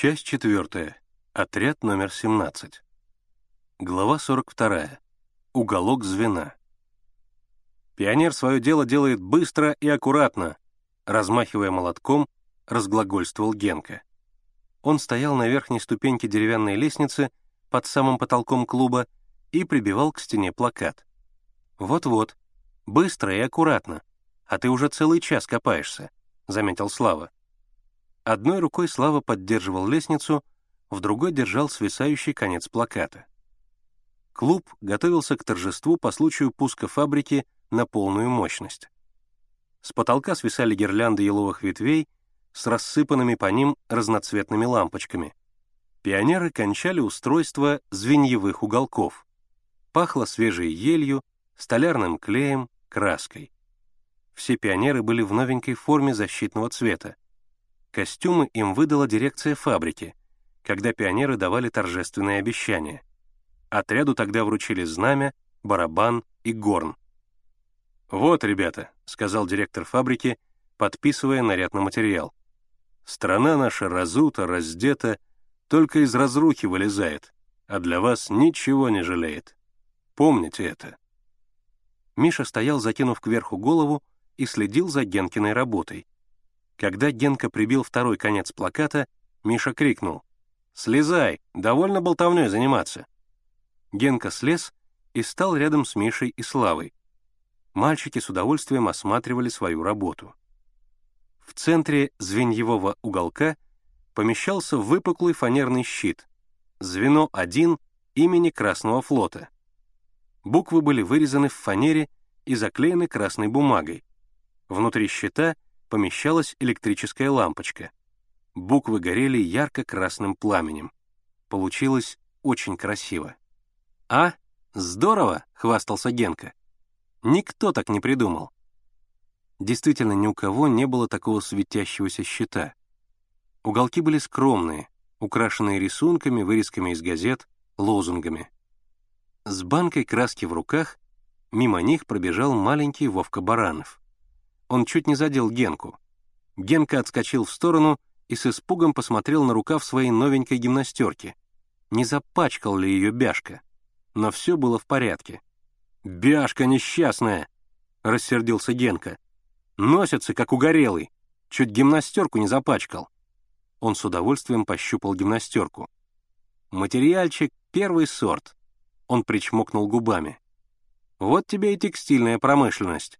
Часть четвертая. Отряд номер 17. Глава 42. Уголок звена. Пионер свое дело делает быстро и аккуратно, размахивая молотком, разглагольствовал Генка. Он стоял на верхней ступеньке деревянной лестницы под самым потолком клуба и прибивал к стене плакат. «Вот-вот, быстро и аккуратно, а ты уже целый час копаешься», — заметил Слава. Одной рукой Слава поддерживал лестницу, в другой держал свисающий конец плаката. Клуб готовился к торжеству по случаю пуска фабрики на полную мощность. С потолка свисали гирлянды еловых ветвей с рассыпанными по ним разноцветными лампочками. Пионеры кончали устройство звеньевых уголков. Пахло свежей елью, столярным клеем, краской. Все пионеры были в новенькой форме защитного цвета. Костюмы им выдала дирекция фабрики, когда пионеры давали торжественные обещания. Отряду тогда вручили знамя, барабан и горн. «Вот, ребята», — сказал директор фабрики, подписывая наряд на материал. «Страна наша разута, раздета, только из разрухи вылезает, а для вас ничего не жалеет. Помните это». Миша стоял, закинув кверху голову, и следил за Генкиной работой. Когда Генка прибил второй конец плаката, Миша крикнул. «Слезай! Довольно болтовней заниматься!» Генка слез и стал рядом с Мишей и Славой. Мальчики с удовольствием осматривали свою работу. В центре звеньевого уголка помещался выпуклый фанерный щит, звено 1 имени Красного флота. Буквы были вырезаны в фанере и заклеены красной бумагой. Внутри щита — помещалась электрическая лампочка. Буквы горели ярко-красным пламенем. Получилось очень красиво. «А, здорово!» — хвастался Генка. «Никто так не придумал». Действительно, ни у кого не было такого светящегося щита. Уголки были скромные, украшенные рисунками, вырезками из газет, лозунгами. С банкой краски в руках мимо них пробежал маленький Вовка Баранов. Он чуть не задел Генку. Генка отскочил в сторону и с испугом посмотрел на рукав своей новенькой гимнастерки. Не запачкал ли ее бяшка? Но все было в порядке. «Бяшка несчастная!» — рассердился Генка. «Носится, как угорелый. Чуть гимнастерку не запачкал». Он с удовольствием пощупал гимнастерку. «Материальчик — первый сорт». Он причмокнул губами. «Вот тебе и текстильная промышленность.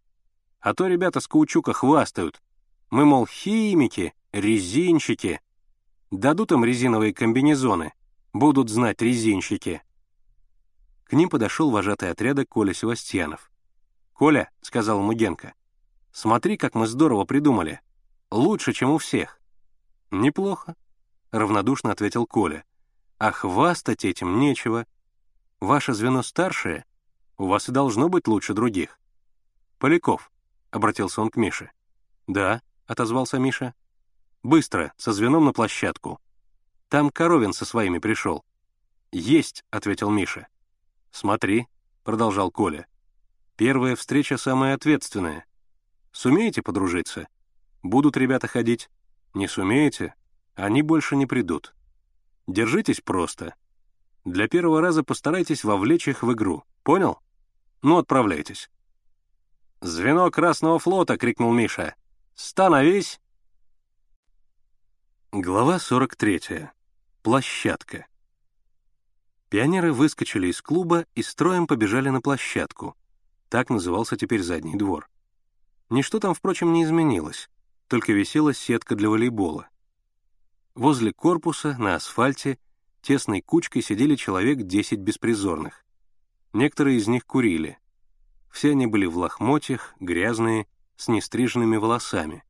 А то ребята с каучука хвастают. Мы, мол, химики, резинщики. Дадут им резиновые комбинезоны. Будут знать резинщики. К ним подошел вожатый отряда Коля Севастьянов. «Коля», — сказал ему Генка, — «смотри, как мы здорово придумали. Лучше, чем у всех». «Неплохо», — равнодушно ответил Коля. «А хвастать этим нечего. Ваше звено старшее, у вас и должно быть лучше других. Поляков, — обратился он к Мише. «Да», — отозвался Миша. «Быстро, со звеном на площадку. Там Коровин со своими пришел». «Есть», — ответил Миша. «Смотри», — продолжал Коля. «Первая встреча самая ответственная. Сумеете подружиться? Будут ребята ходить. Не сумеете? Они больше не придут. Держитесь просто. Для первого раза постарайтесь вовлечь их в игру. Понял? Ну, отправляйтесь». «Звено Красного флота!» — крикнул Миша. «Становись!» Глава 43. Площадка. Пионеры выскочили из клуба и строем побежали на площадку. Так назывался теперь задний двор. Ничто там, впрочем, не изменилось, только висела сетка для волейбола. Возле корпуса, на асфальте, тесной кучкой сидели человек 10 беспризорных. Некоторые из них курили — все они были в лохмотьях, грязные, с нестриженными волосами.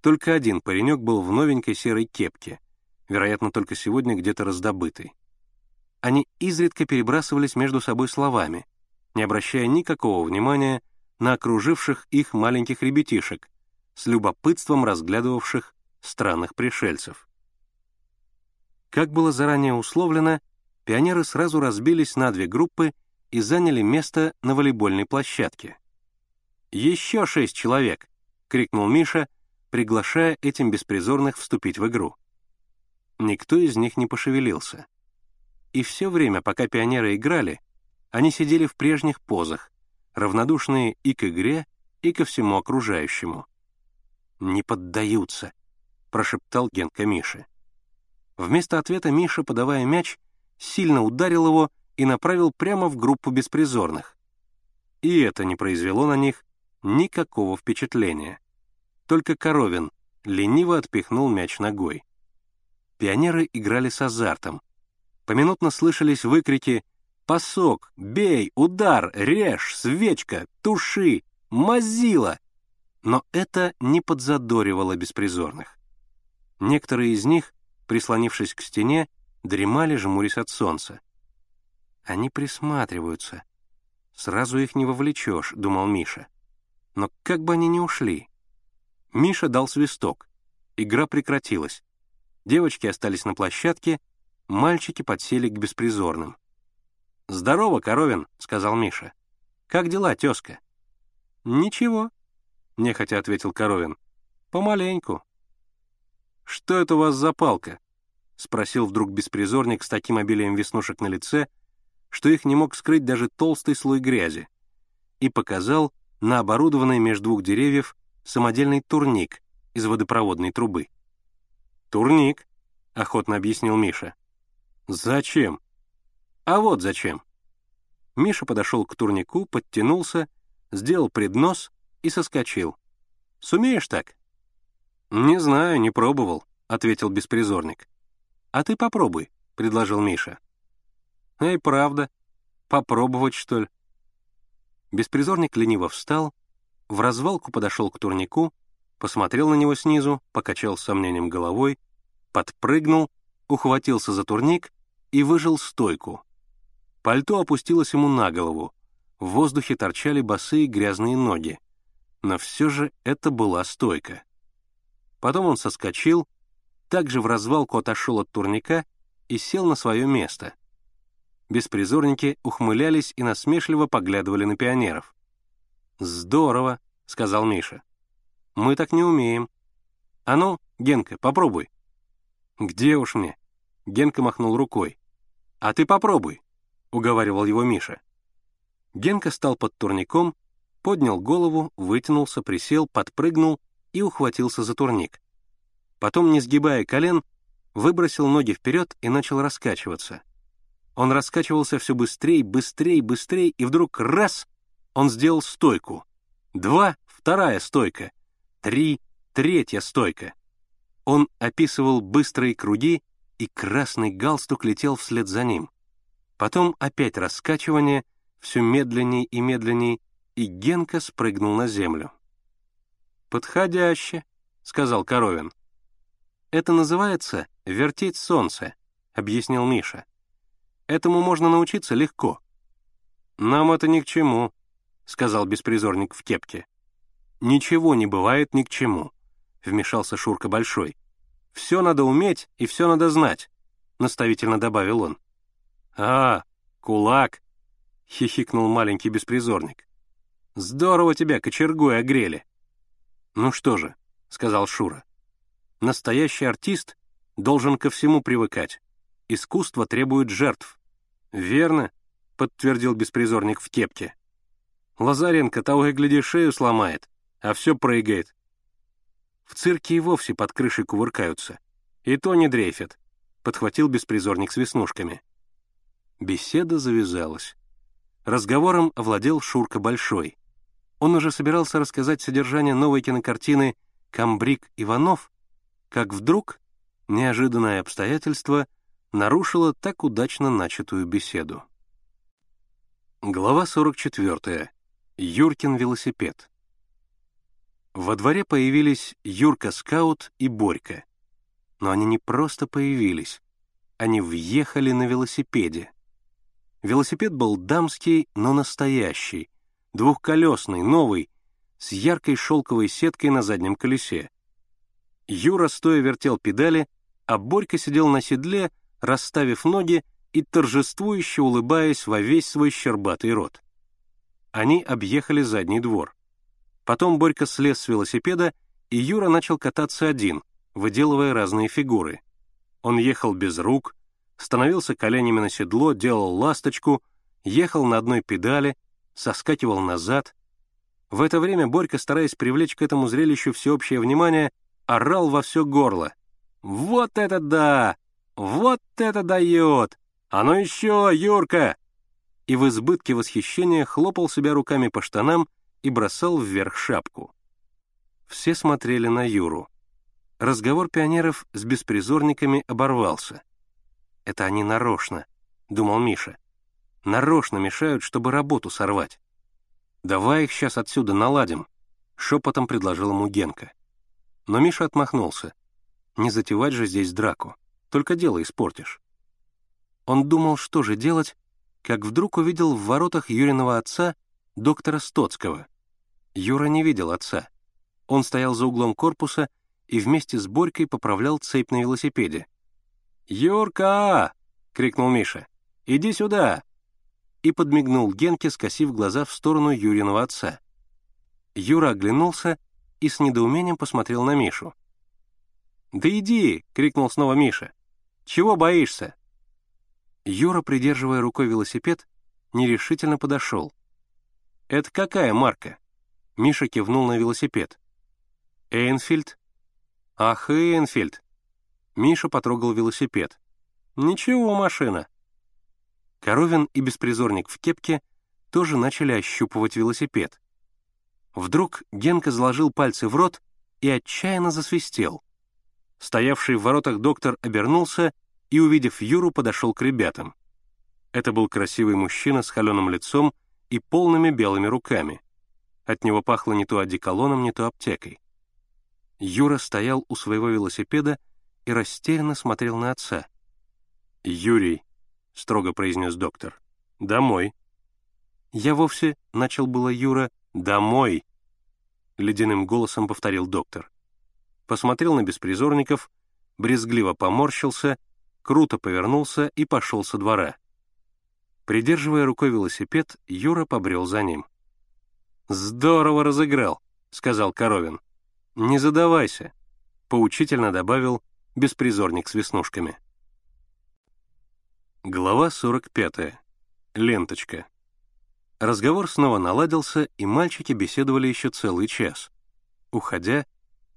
Только один паренек был в новенькой серой кепке, вероятно, только сегодня где-то раздобытый. Они изредка перебрасывались между собой словами, не обращая никакого внимания на окруживших их маленьких ребятишек, с любопытством разглядывавших странных пришельцев. Как было заранее условлено, пионеры сразу разбились на две группы и заняли место на волейбольной площадке. «Еще шесть человек!» — крикнул Миша, приглашая этим беспризорных вступить в игру. Никто из них не пошевелился. И все время, пока пионеры играли, они сидели в прежних позах, равнодушные и к игре, и ко всему окружающему. «Не поддаются», — прошептал Генка Мише. Вместо ответа Миша, подавая мяч, сильно ударил его и направил прямо в группу беспризорных. И это не произвело на них никакого впечатления. Только Коровин лениво отпихнул мяч ногой. Пионеры играли с азартом. Поминутно слышались выкрики «Пасок! Бей! Удар! Режь! Свечка! Туши! Мазила!» Но это не подзадоривало беспризорных. Некоторые из них, прислонившись к стене, дремали, жмурясь от солнца. Они присматриваются. Сразу их не вовлечешь, думал Миша. Но как бы они ни ушли. Миша дал свисток. Игра прекратилась. Девочки остались на площадке, мальчики подсели к беспризорным. «Здорово, Коровин», — сказал Миша. «Как дела, тезка?» «Ничего», — нехотя ответил Коровин. «Помаленьку». «Что это у вас за палка?» — спросил вдруг беспризорник с таким обилием веснушек на лице, что их не мог скрыть даже толстый слой грязи, и показал на оборудованный между двух деревьев самодельный турник из водопроводной трубы. «Турник», — охотно объяснил Миша. «Зачем?» «А вот зачем». Миша подошел к турнику, подтянулся, сделал преднос и соскочил. «Сумеешь так?» «Не знаю, не пробовал», — ответил беспризорник. «А ты попробуй», — предложил Миша. «Эй, правда. Попробовать, что ли?» Беспризорник лениво встал, в развалку подошел к турнику, посмотрел на него снизу, покачал с сомнением головой, подпрыгнул, ухватился за турник и выжил стойку. Пальто опустилось ему на голову, в воздухе торчали босые грязные ноги. Но все же это была стойка. Потом он соскочил, также в развалку отошел от турника и сел на свое место. Беспризорники ухмылялись и насмешливо поглядывали на пионеров. «Здорово», — сказал Миша. «Мы так не умеем. А ну, Генка, попробуй». «Где уж мне?» — Генка махнул рукой. «А ты попробуй», — уговаривал его Миша. Генка стал под турником, поднял голову, вытянулся, присел, подпрыгнул и ухватился за турник. Потом, не сгибая колен, выбросил ноги вперед и начал раскачиваться. Он раскачивался все быстрее, быстрее, быстрее, и вдруг раз — он сделал стойку. Два — вторая стойка. Три — третья стойка. Он описывал быстрые круги, и красный галстук летел вслед за ним. Потом опять раскачивание, все медленней и медленней, и Генка спрыгнул на землю. «Подходяще», — сказал Коровин. «Это называется вертеть солнце», — объяснил Миша. Этому можно научиться легко». «Нам это ни к чему», — сказал беспризорник в кепке. «Ничего не бывает ни к чему», — вмешался Шурка Большой. «Все надо уметь и все надо знать», — наставительно добавил он. «А, кулак», — хихикнул маленький беспризорник. «Здорово тебя кочергой огрели». «Ну что же», — сказал Шура, — «настоящий артист должен ко всему привыкать. Искусство требует жертв. «Верно», — подтвердил беспризорник в кепке. «Лазаренко того и гляди шею сломает, а все прыгает». В цирке и вовсе под крышей кувыркаются. И то не дрейфят, — подхватил беспризорник с веснушками. Беседа завязалась. Разговором овладел Шурка Большой. Он уже собирался рассказать содержание новой кинокартины «Камбрик Иванов», как вдруг неожиданное обстоятельство — нарушила так удачно начатую беседу. Глава 44. Юркин велосипед. Во дворе появились Юрка-скаут и Борька. Но они не просто появились, они въехали на велосипеде. Велосипед был дамский, но настоящий, двухколесный, новый, с яркой шелковой сеткой на заднем колесе. Юра стоя вертел педали, а Борька сидел на седле — расставив ноги и торжествующе улыбаясь во весь свой щербатый рот. Они объехали задний двор. Потом Борька слез с велосипеда, и Юра начал кататься один, выделывая разные фигуры. Он ехал без рук, становился коленями на седло, делал ласточку, ехал на одной педали, соскакивал назад. В это время Борька, стараясь привлечь к этому зрелищу всеобщее внимание, орал во все горло. «Вот это да! Вот это дает! А ну еще, Юрка!» И в избытке восхищения хлопал себя руками по штанам и бросал вверх шапку. Все смотрели на Юру. Разговор пионеров с беспризорниками оборвался. «Это они нарочно», — думал Миша. «Нарочно мешают, чтобы работу сорвать». «Давай их сейчас отсюда наладим», — шепотом предложил ему Генка. Но Миша отмахнулся. «Не затевать же здесь драку, только дело испортишь». Он думал, что же делать, как вдруг увидел в воротах Юриного отца доктора Стоцкого. Юра не видел отца. Он стоял за углом корпуса и вместе с Борькой поправлял цепь на велосипеде. «Юрка!» — крикнул Миша. «Иди сюда!» И подмигнул Генке, скосив глаза в сторону Юриного отца. Юра оглянулся и с недоумением посмотрел на Мишу. «Да иди!» — крикнул снова Миша. «Чего боишься?» Юра, придерживая рукой велосипед, нерешительно подошел. «Это какая марка?» Миша кивнул на велосипед. «Эйнфильд?» «Ах, Эйнфильд!» Миша потрогал велосипед. «Ничего, машина». Коровин и беспризорник в кепке тоже начали ощупывать велосипед. Вдруг Генка заложил пальцы в рот и отчаянно засвистел. Стоявший в воротах доктор обернулся и, увидев Юру, подошел к ребятам. Это был красивый мужчина с холеным лицом и полными белыми руками. От него пахло не то одеколоном, не то аптекой. Юра стоял у своего велосипеда и растерянно смотрел на отца. «Юрий», — строго произнес доктор, — «домой». «Я вовсе», — начал было Юра, — «домой», — ледяным голосом повторил доктор. Посмотрел на беспризорников, брезгливо поморщился, круто повернулся и пошел со двора. Придерживая рукой велосипед, Юра побрел за ним. «Здорово разыграл», — сказал Коровин. «Не задавайся», — поучительно добавил беспризорник с веснушками. Глава 45. Ленточка. Разговор снова наладился, и мальчики беседовали еще целый час. Уходя,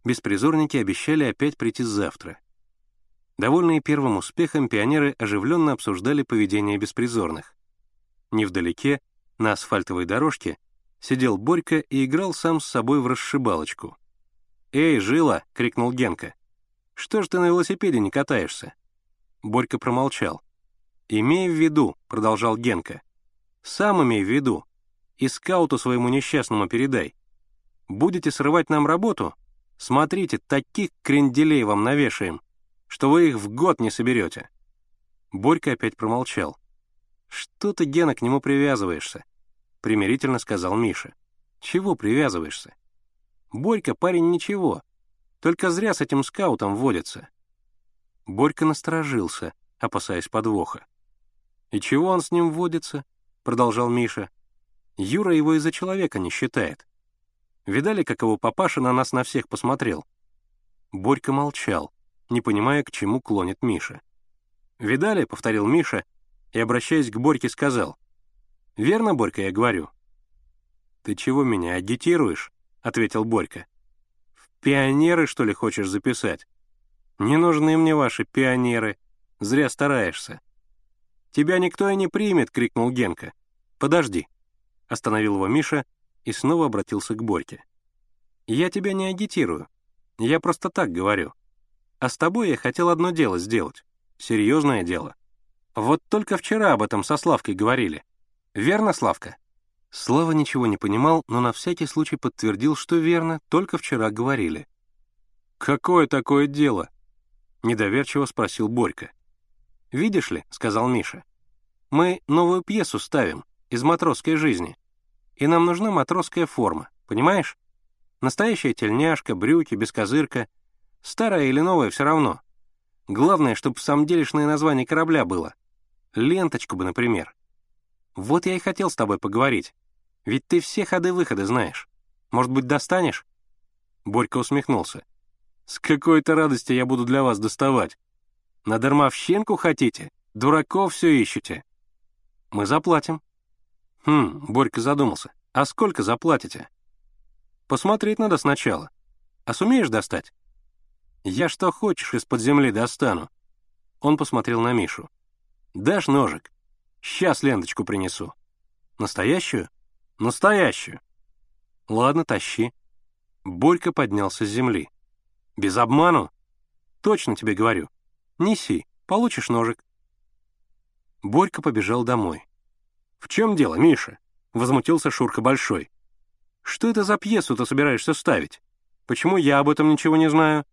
беспризорники обещали опять прийти завтра. Довольные первым успехом, пионеры оживленно обсуждали поведение беспризорных. Невдалеке, на асфальтовой дорожке, сидел Борька и играл сам с собой в расшибалочку. «Эй, Жила!» — крикнул Генка. «Что ж ты на велосипеде не катаешься?» Борька промолчал. «Имей в виду», — продолжал Генка. «Сам имей в виду. И скауту своему несчастному передай. Будете срывать нам работу? Смотрите, таких кренделей вам навешаем, что вы их в год не соберете». Борька опять промолчал. «Что ты, Гена, к нему привязываешься?» примирительно сказал Миша. «Чего привязываешься?» «Борька парень ничего, только зря с этим скаутом водится». Борька насторожился, опасаясь подвоха. «И чего он с ним водится?» — продолжал Миша. «Юра его из-за человека не считает. Видали, как его папаша на нас на всех посмотрел?» Борька молчал, не понимая, к чему клонит Миша. «Видали?» — повторил Миша и, обращаясь к Борьке, сказал. Верно, Борька, я говорю?» «Ты чего меня агитируешь?» — ответил Борька. «В пионеры, что ли, хочешь записать? Не нужны мне ваши пионеры. Зря стараешься». «Тебя никто и не примет!» — крикнул Генка. «Подожди!» — остановил его Миша и снова обратился к Борьке. «Я тебя не агитирую. Я просто так говорю. А с тобой я хотел одно дело сделать. Серьезное дело. Вот только вчера об этом со Славкой говорили. Верно, Славка?» Слава ничего не понимал, но на всякий случай подтвердил, что верно, только вчера говорили. «Какое такое дело?» — недоверчиво спросил Борька. «Видишь ли», — сказал Миша, — «мы новую пьесу ставим из матросской жизни, и нам нужна матросская форма, понимаешь? Настоящая тельняшка, брюки, бескозырка, старая или новая все равно. Главное, чтобы в самом делешное название корабля было. Ленточку бы, например. Вот я и хотел с тобой поговорить. Ведь ты все ходы-выходы знаешь. Может быть, достанешь?» Борька усмехнулся. «С какой-то радости я буду для вас доставать. На дармовщинку хотите? Дураков все ищете. Мы заплатим. Хм, Борька задумался. А сколько заплатите? Посмотреть надо сначала. А сумеешь достать? Я что хочешь из-под земли достану. Он посмотрел на Мишу. Дашь ножик? Сейчас ленточку принесу. Настоящую? Настоящую. Ладно, тащи. Борька поднялся с земли. Без обману? Точно тебе говорю. Неси, получишь ножик. Борька побежал домой. «В чем дело, Миша?» — возмутился Шурка Большой. «Что это за пьесу ты собираешься ставить? Почему я об этом ничего не знаю?»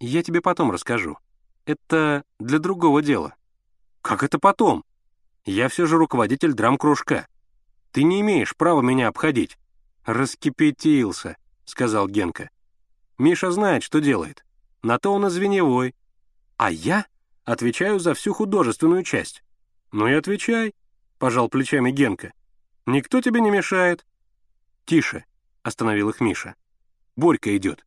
«Я тебе потом расскажу. Это для другого дела». «Как это потом? Я все же руководитель драм-кружка. Ты не имеешь права меня обходить». «Раскипятился», — сказал Генка. «Миша знает, что делает. На то он и. А я отвечаю за всю художественную часть». «Ну и отвечай», — пожал плечами Генка. «Никто тебе не мешает». «Тише», — остановил их Миша. «Борька идет».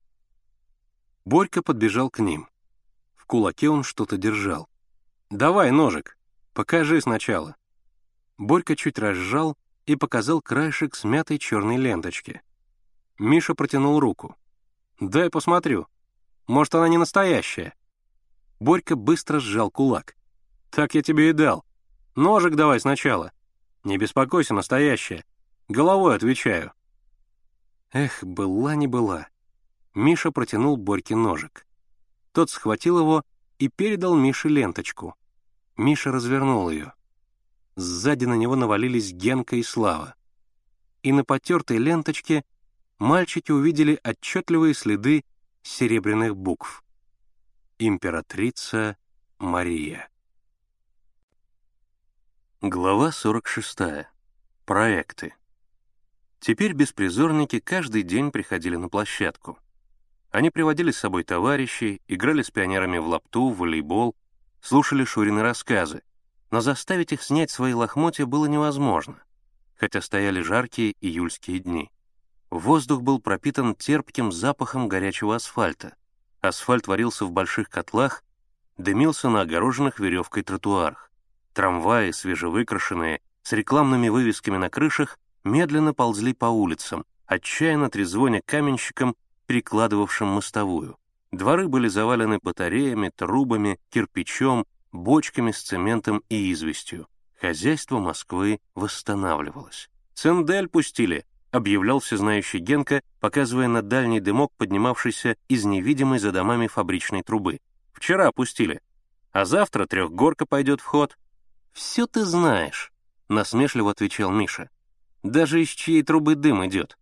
Борька подбежал к ним. В кулаке он что-то держал. «Давай ножик, покажи сначала». Борька чуть разжал и показал краешек смятой черной ленточки. Миша протянул руку. «Дай посмотрю. Может, она не настоящая?» Борька быстро сжал кулак. «Так я тебе и дал. Ножик давай сначала. Не беспокойся, настоящая. Головой отвечаю. Эх, была не была. Миша протянул Борьке ножик. Тот схватил его и передал Мише ленточку. Миша развернул ее. Сзади на него навалились Генка и Слава. И на потертой ленточке мальчики увидели отчетливые следы серебряных букв. Императрица Мария. Глава 46. Проекты. Теперь беспризорники каждый день приходили на площадку. Они приводили с собой товарищей, играли с пионерами в лапту, в волейбол, слушали Шурины рассказы, но заставить их снять свои лохмотья было невозможно, хотя стояли жаркие июльские дни. Воздух был пропитан терпким запахом горячего асфальта. Асфальт варился в больших котлах, дымился на огороженных веревкой тротуарах. Трамваи, свежевыкрашенные, с рекламными вывесками на крышах, медленно ползли по улицам, отчаянно трезвоня каменщикам, прикладывавшим мостовую. Дворы были завалены батареями, трубами, кирпичом, бочками с цементом и известью. Хозяйство Москвы восстанавливалось. «Циндель пустили», — объявлял всезнающий Генка, показывая на дальний дымок, поднимавшийся из невидимой за домами фабричной трубы. «Вчера пустили. А завтра трехгорка пойдет в ход. «Все ты знаешь», — насмешливо отвечал Миша. «Даже из чьей трубы дым идет.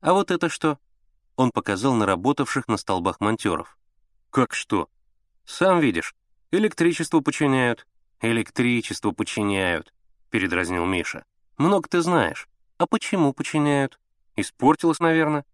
А вот это что?» Он показал на работавших на столбах монтеров. «Как что?» «Сам видишь. Электричество починяют». «Электричество починяют», — передразнил Миша. «Много ты знаешь. А почему починяют? Испортилось, наверное.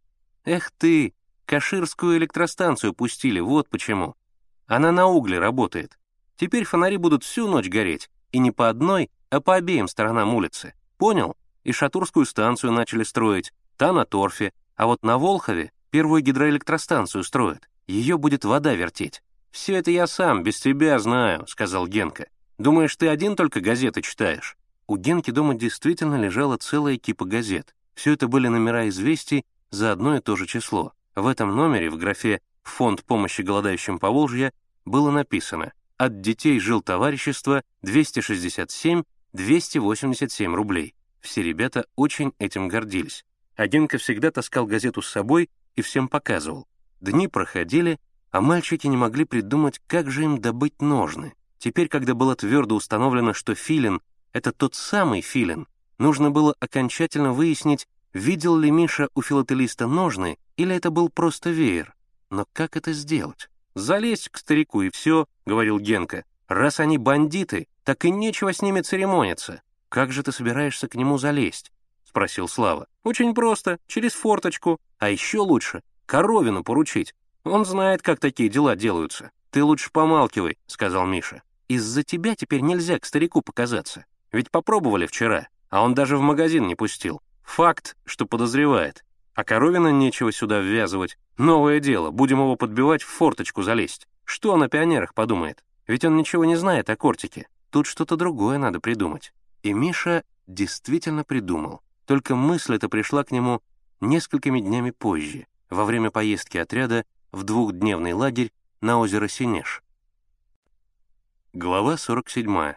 Эх ты, Каширскую электростанцию пустили, вот почему. Она на угле работает. Теперь фонари будут всю ночь гореть, и не по одной, а по обеим сторонам улицы. Понял? И Шатурскую станцию начали строить, та на торфе, а вот на Волхове первую гидроэлектростанцию строят. Ее будет вода вертеть. «Все это я сам, без тебя знаю», — сказал Генка. «Думаешь, ты один только газеты читаешь?» У Генки дома действительно лежала целая кипа газет. Все это были номера известий за одно и то же число. В этом номере в графе «Фонд помощи голодающим по Волжье» было написано от детей жил товарищество 267-287 рублей. Все ребята очень этим гордились. Агенко всегда таскал газету с собой и всем показывал. Дни проходили, а мальчики не могли придумать, как же им добыть ножны. Теперь, когда было твердо установлено, что филин — это тот самый филин, нужно было окончательно выяснить, видел ли Миша у филателиста ножны или это был просто веер. Но как это сделать? «Залезь к старику и все», — говорил Генка. «Раз они бандиты, так и нечего с ними церемониться. Как же ты собираешься к нему залезть?» — спросил Слава. «Очень просто, через форточку. А еще лучше — Коровину поручить. Он знает, как такие дела делаются. Ты лучше помалкивай», — сказал Миша. «Из-за тебя теперь нельзя к старику показаться. Ведь попробовали вчера, а он даже в магазин не пустил. Факт, что подозревает. А Коровина нечего сюда ввязывать. Новое дело, будем его подбивать в форточку залезть. Что он о пионерах подумает? Ведь он ничего не знает о кортике. Тут что-то другое надо придумать. И Миша действительно придумал. Только мысль эта пришла к нему несколькими днями позже, во время поездки отряда в двухдневный лагерь на озеро Синеж. Глава 47.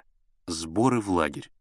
Сборы в лагерь.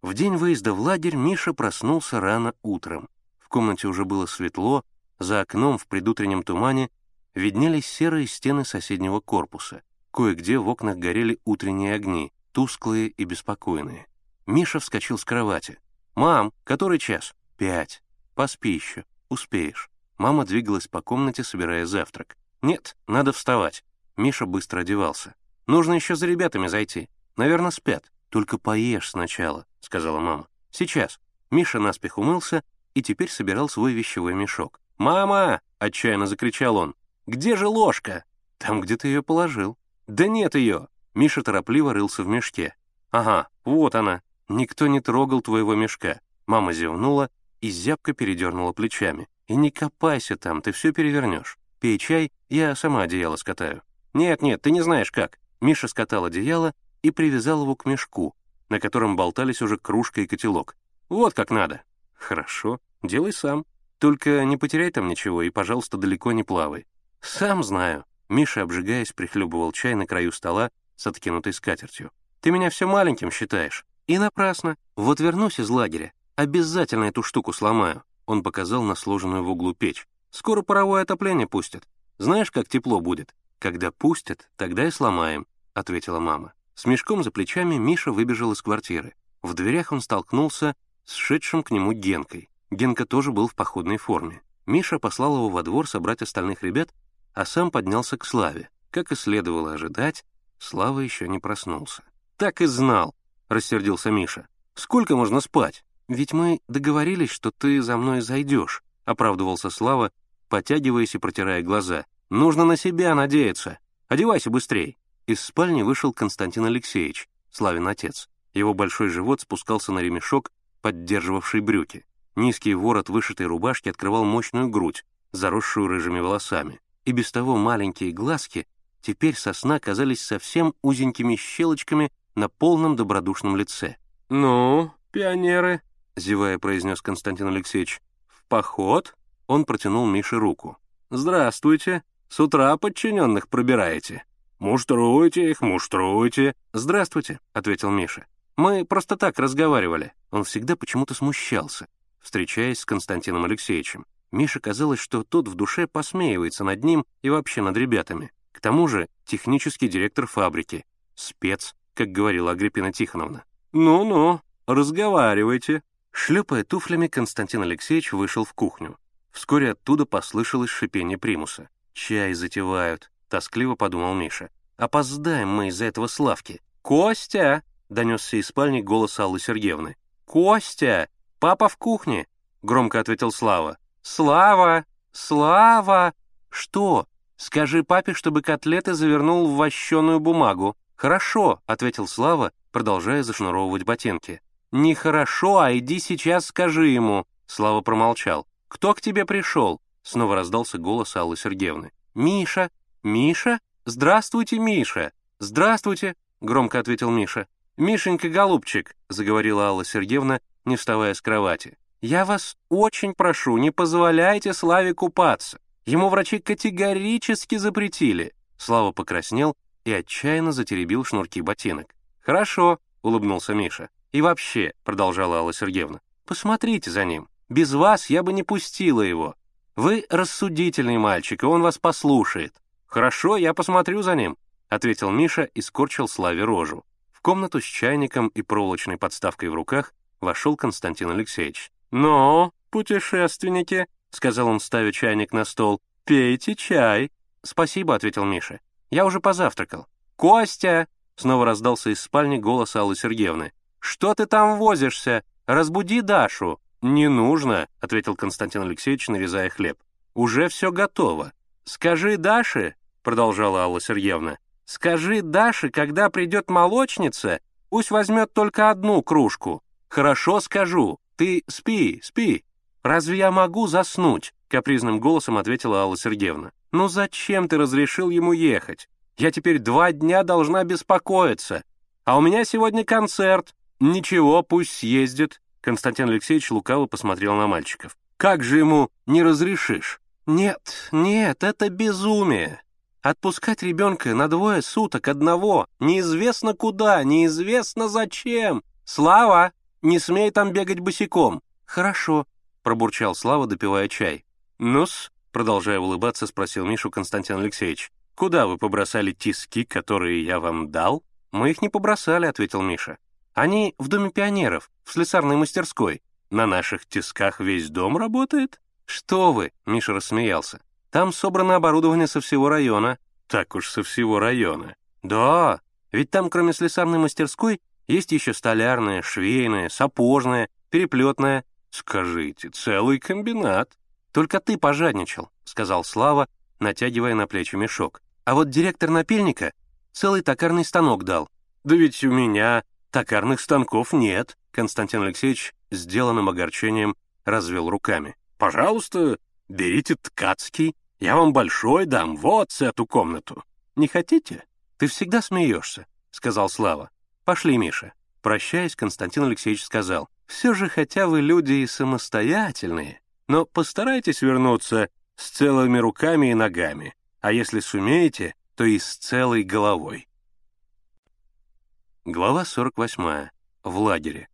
В день выезда в лагерь Миша проснулся рано утром. Комнате уже было светло, за окном в предутреннем тумане виднелись серые стены соседнего корпуса. Кое-где в окнах горели утренние огни, тусклые и беспокойные. Миша вскочил с кровати. «Мам, который час?» «Пять. Поспи еще. Успеешь». Мама двигалась по комнате, собирая завтрак. «Нет, надо вставать». Миша быстро одевался. «Нужно еще за ребятами зайти. Наверное, спят. Только поешь сначала», — сказала мама. «Сейчас». Миша наспех умылся и теперь собирал свой вещевой мешок. «Мама!» — отчаянно закричал он. «Где же ложка?» «Там, где ты ее положил». «Да нет ее!» Миша торопливо рылся в мешке. «Ага, вот она. Никто не трогал твоего мешка». Мама зевнула и зябко передернула плечами. «И не копайся там, ты все перевернешь. Пей чай, я сама одеяло скатаю». «Нет-нет, ты не знаешь как». Миша скатал одеяло и привязал его к мешку, на котором болтались уже кружка и котелок. «Вот как надо». «Хорошо, делай сам. Только не потеряй там ничего и, пожалуйста, далеко не плавай». «Сам знаю». Миша, обжигаясь, прихлебывал чай на краю стола с откинутой скатертью. «Ты меня все маленьким считаешь. И напрасно. Вот вернусь из лагеря, обязательно эту штуку сломаю». Он показал на сложенную в углу печь. «Скоро паровое отопление пустят. Знаешь, как тепло будет? Когда пустят, тогда и сломаем», — ответила мама. С мешком за плечами Миша выбежал из квартиры. В дверях он столкнулся с шедшим к нему Генкой. Генка тоже был в походной форме. Миша послал его во двор собрать остальных ребят, а сам поднялся к Славе. Как и следовало ожидать, Слава еще не проснулся. «Так и знал», — рассердился Миша. «Сколько можно спать? Ведь мы договорились, что ты за мной зайдешь», — оправдывался Слава, потягиваясь и протирая глаза. «Нужно на себя надеяться. Одевайся быстрей». Из спальни вышел Константин Алексеевич, Славин отец. Его большой живот спускался на ремешок, поддерживавший брюки. Низкий ворот вышитой рубашки открывал мощную грудь, заросшую рыжими волосами. И без того маленькие глазки теперь со сна казались совсем узенькими щелочками на полном добродушном лице. «Ну, пионеры», — зевая произнес Константин Алексеевич, — «в поход?» Он протянул Мише руку. «Здравствуйте. С утра подчиненных пробираете». «Муштруйте их, муштруйте». «Здравствуйте», — ответил Миша. «Мы просто так разговаривали». Он всегда почему-то смущался, встречаясь с Константином Алексеевичем. Мише казалось, что тот в душе посмеивается над ним и вообще над ребятами. К тому же технический директор фабрики. Спец, как говорила Агриппина Тихоновна. «Ну-ну, разговаривайте». Шлепая туфлями, Константин Алексеевич вышел в кухню. Вскоре оттуда послышалось шипение примуса. «Чай затевают», — тоскливо подумал Миша. «Опоздаем мы из-за этого Славки». «Костя!» — донесся из спальни голос Аллы Сергеевны. «Костя! Папа в кухне!» — громко ответил Слава. «Слава! Слава!» «Что? Скажи папе, чтобы котлеты завернул в вощеную бумагу». «Хорошо», — ответил Слава, продолжая зашнуровывать ботинки. «Нехорошо, а иди сейчас скажи ему». Слава промолчал. «Кто к тебе пришел?» Снова раздался голос Аллы Сергеевны. «Миша! Миша? Здравствуйте, Миша! Здравствуйте!» — громко ответил Миша. «Мишенька, голубчик!» — заговорила Алла Сергеевна, не вставая с кровати. Я вас очень прошу, не позволяйте Славе купаться. Ему врачи категорически запретили». Слава покраснел и отчаянно затеребил шнурки ботинок. «Хорошо», — улыбнулся Миша. «И вообще», — продолжала Алла Сергеевна, — «посмотрите за ним. Без вас я бы не пустила его. Вы рассудительный мальчик, и он вас послушает». «Хорошо, я посмотрю за ним», — ответил Миша и скорчил Славе рожу. Комнату с чайником и проволочной подставкой в руках вошел Константин Алексеевич. «Ну, путешественники», — сказал он, ставя чайник на стол, — «пейте чай». «Спасибо», — ответил Миша. «Я уже позавтракал». «Костя!» — снова раздался из спальни голос Аллы Сергеевны. «Что ты там возишься? Разбуди Дашу». «Не нужно», — ответил Константин Алексеевич, нарезая хлеб. «Уже все готово». «Скажи Даше», — продолжала Алла Сергеевна, «скажи Даше, когда придет молочница, пусть возьмет только одну кружку». «Хорошо скажу. «Ты спи, спи. Разве я могу заснуть?» — капризным голосом ответила Алла Сергеевна. «Ну зачем ты разрешил ему ехать? Я теперь два дня должна беспокоиться. А у меня сегодня концерт. Ничего, пусть съездит». Константин Алексеевич лукаво посмотрел на мальчиков. «Как же ему не разрешишь?» «Нет, нет, это безумие. Отпускать ребенка на двое суток одного, неизвестно куда, неизвестно зачем. Слава, не смей там бегать босиком». «Хорошо», — пробурчал Слава, допивая чай. «Ну-с», — продолжая улыбаться, спросил Мишу Константин Алексеевич. «Куда вы побросали тиски, которые я вам дал?» «Мы их не побросали», — ответил Миша. «Они в Доме пионеров, в слесарной мастерской. На наших тисках весь дом работает?» «Что вы?» — Миша рассмеялся. «Там собрано оборудование со всего района». «Так уж со всего района». «Да, ведь там, кроме слесарной мастерской, есть еще столярная, швейная, сапожная, переплетная. Скажите, целый комбинат». «Только ты пожадничал», — сказал Слава, натягивая на плечи мешок. «А вот директор напильника целый токарный станок дал». «Да ведь у меня токарных станков нет», — Константин Алексеевич сделанным огорчением развел руками. «Пожалуйста, берите ткацкий, я вам большой дам, вот эту комнату. Не хотите?» «Ты всегда смеешься», — сказал Слава. «Пошли, Миша». Прощаясь, Константин Алексеевич сказал, «Все же, хотя вы люди и самостоятельные, но постарайтесь вернуться с целыми руками и ногами, а если сумеете, то и с целой головой. Глава 48. В лагере.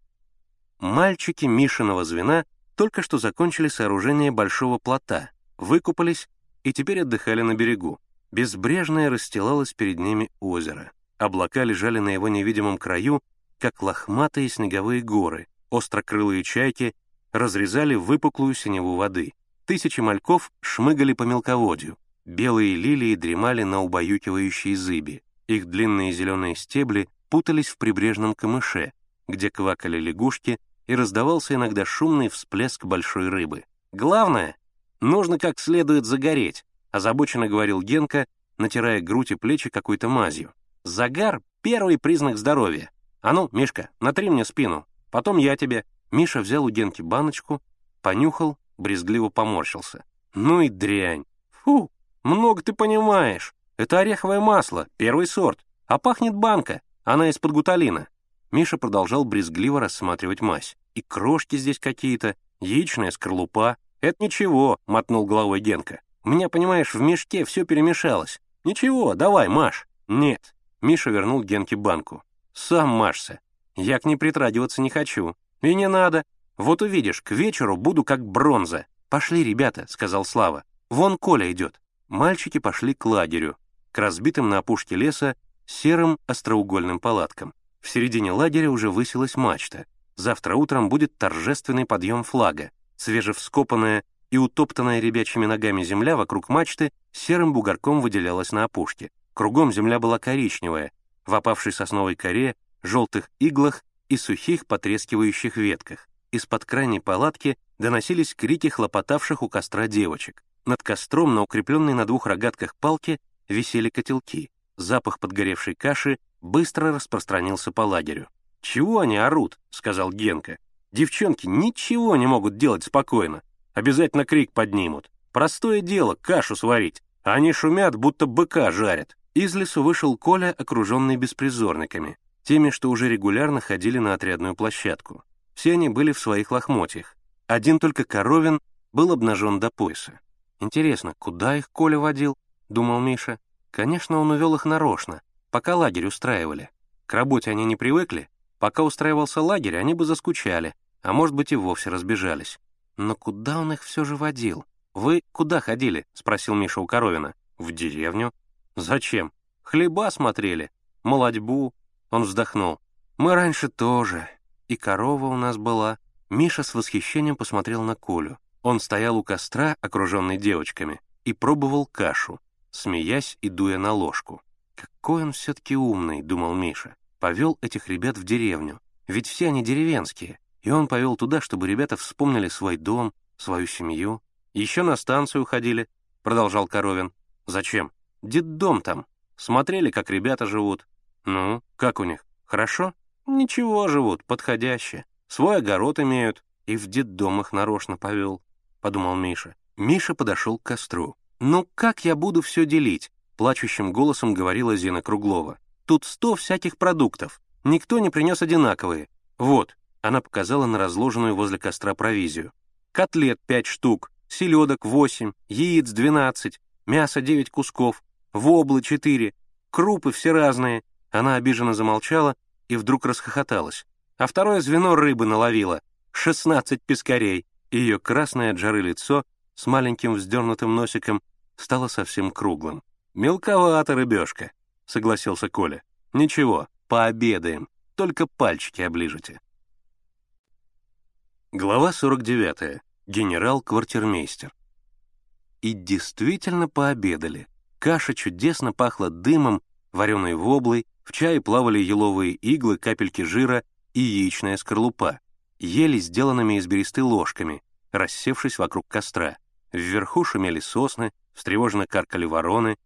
Мальчики Мишиного звена только что закончили сооружение большого плота, выкупались и теперь отдыхали на берегу. Безбрежное расстилалось перед ними озеро. Облака лежали на его невидимом краю, как лохматые снеговые горы, острокрылые чайки разрезали выпуклую синеву воды. Тысячи мальков шмыгали по мелководью. Белые лилии дремали на убаюкивающей зыби. Их длинные зеленые стебли путались в прибрежном камыше, где квакали лягушки, и раздавался иногда шумный всплеск большой рыбы. «Главное, нужно как следует загореть», — озабоченно говорил Генка, натирая грудь и плечи какой-то мазью. «Загар — первый признак здоровья. А ну, Мишка, натри мне спину, потом я тебе». Миша взял у Генки баночку, понюхал брезгливо поморщился. «Ну и дрянь! Фу! Много ты понимаешь! Это ореховое масло, первый сорт, а пахнет банка, она из-под гуталина». Миша продолжал брезгливо рассматривать мазь. «И крошки здесь какие-то, яичная скорлупа. Это ничего», — мотнул головой Генка. «У меня, понимаешь, в мешке все перемешалось. Ничего, давай, маш». «Нет». Миша вернул Генке банку. «Сам машься. Я к ней притрагиваться не хочу. И не надо. Вот увидишь, к вечеру буду как бронза. Пошли, ребята, сказал Слава. Вон Коля идет. Мальчики пошли к лагерю, к разбитым на опушке леса серым остроугольным палаткам. В середине лагеря уже высилась мачта. Завтра утром будет торжественный подъем флага. Свежевскопанная и утоптанная ребячими ногами земля вокруг мачты серым бугорком выделялась на опушке. Кругом земля была коричневая, в опавшей сосновой коре, желтых иглах и сухих потрескивающих ветках. Из-под крайней палатки доносились крики хлопотавших у костра девочек. Над костром на укрепленной на двух рогатках палке висели котелки. Запах подгоревшей каши быстро распространился по лагерю. «Чего они орут?» — сказал Генка. «Девчонки ничего не могут делать спокойно. Обязательно крик поднимут. Простое дело — кашу сварить. Они шумят, будто быка жарят». Из лесу вышел Коля, окруженный беспризорниками, теми, что уже регулярно ходили на отрядную площадку. Все они были в своих лохмотьях. Один только Коровин был обнажен до пояса. «Интересно, куда их Коля водил?» — думал Миша. «Конечно, он увел их нарочно, пока лагерь устраивали. К работе они не привыкли. Пока устраивался лагерь, они бы заскучали, а может быть и вовсе разбежались. Но куда он их все же водил? «Вы куда ходили?» — спросил Миша у Коровина. «В деревню». «Зачем?» «Хлеба смотрели. Молодьбу». Он вздохнул. «Мы раньше тоже и корова у нас была». Миша с восхищением посмотрел на Колю. Он стоял у костра, окруженный девочками, и пробовал кашу, смеясь и дуя на ложку. «Какой он все-таки умный», — думал Миша. Повел этих ребят в деревню, ведь все они деревенские, и он повел туда, чтобы ребята вспомнили свой дом, свою семью. «Еще на станцию ходили», — продолжал Коровин. «Зачем? Дом там. Смотрели, как ребята живут. Ну, как у них? Хорошо?» Ничего живут, подходяще. Свой огород имеют. И в детдом их нарочно повел, — подумал Миша. Миша подошел к костру. «Ну как я буду все делить? плачущим голосом говорила Зина Круглова. «Тут сто всяких продуктов. Никто не принес одинаковые. Вот», — она показала на разложенную возле костра провизию. «Котлет пять штук, селедок восемь, яиц двенадцать, мясо девять кусков, воблы четыре, крупы все разные». Она обиженно замолчала и вдруг расхохоталась. А второе звено рыбы наловила. Шестнадцать пескарей. Ее красное от жары лицо с маленьким вздернутым носиком стало совсем круглым. «Мелковато, рыбешка», — согласился Коля. «Ничего, пообедаем, только пальчики оближете». Глава 49. Генерал-квартирмейстер. И действительно пообедали. Каша чудесно пахла дымом, вареной воблой, в чае плавали еловые иглы, капельки жира и яичная скорлупа. Ели сделанными из бересты ложками, рассевшись вокруг костра. Вверху шумели сосны, встревоженно каркали вороны,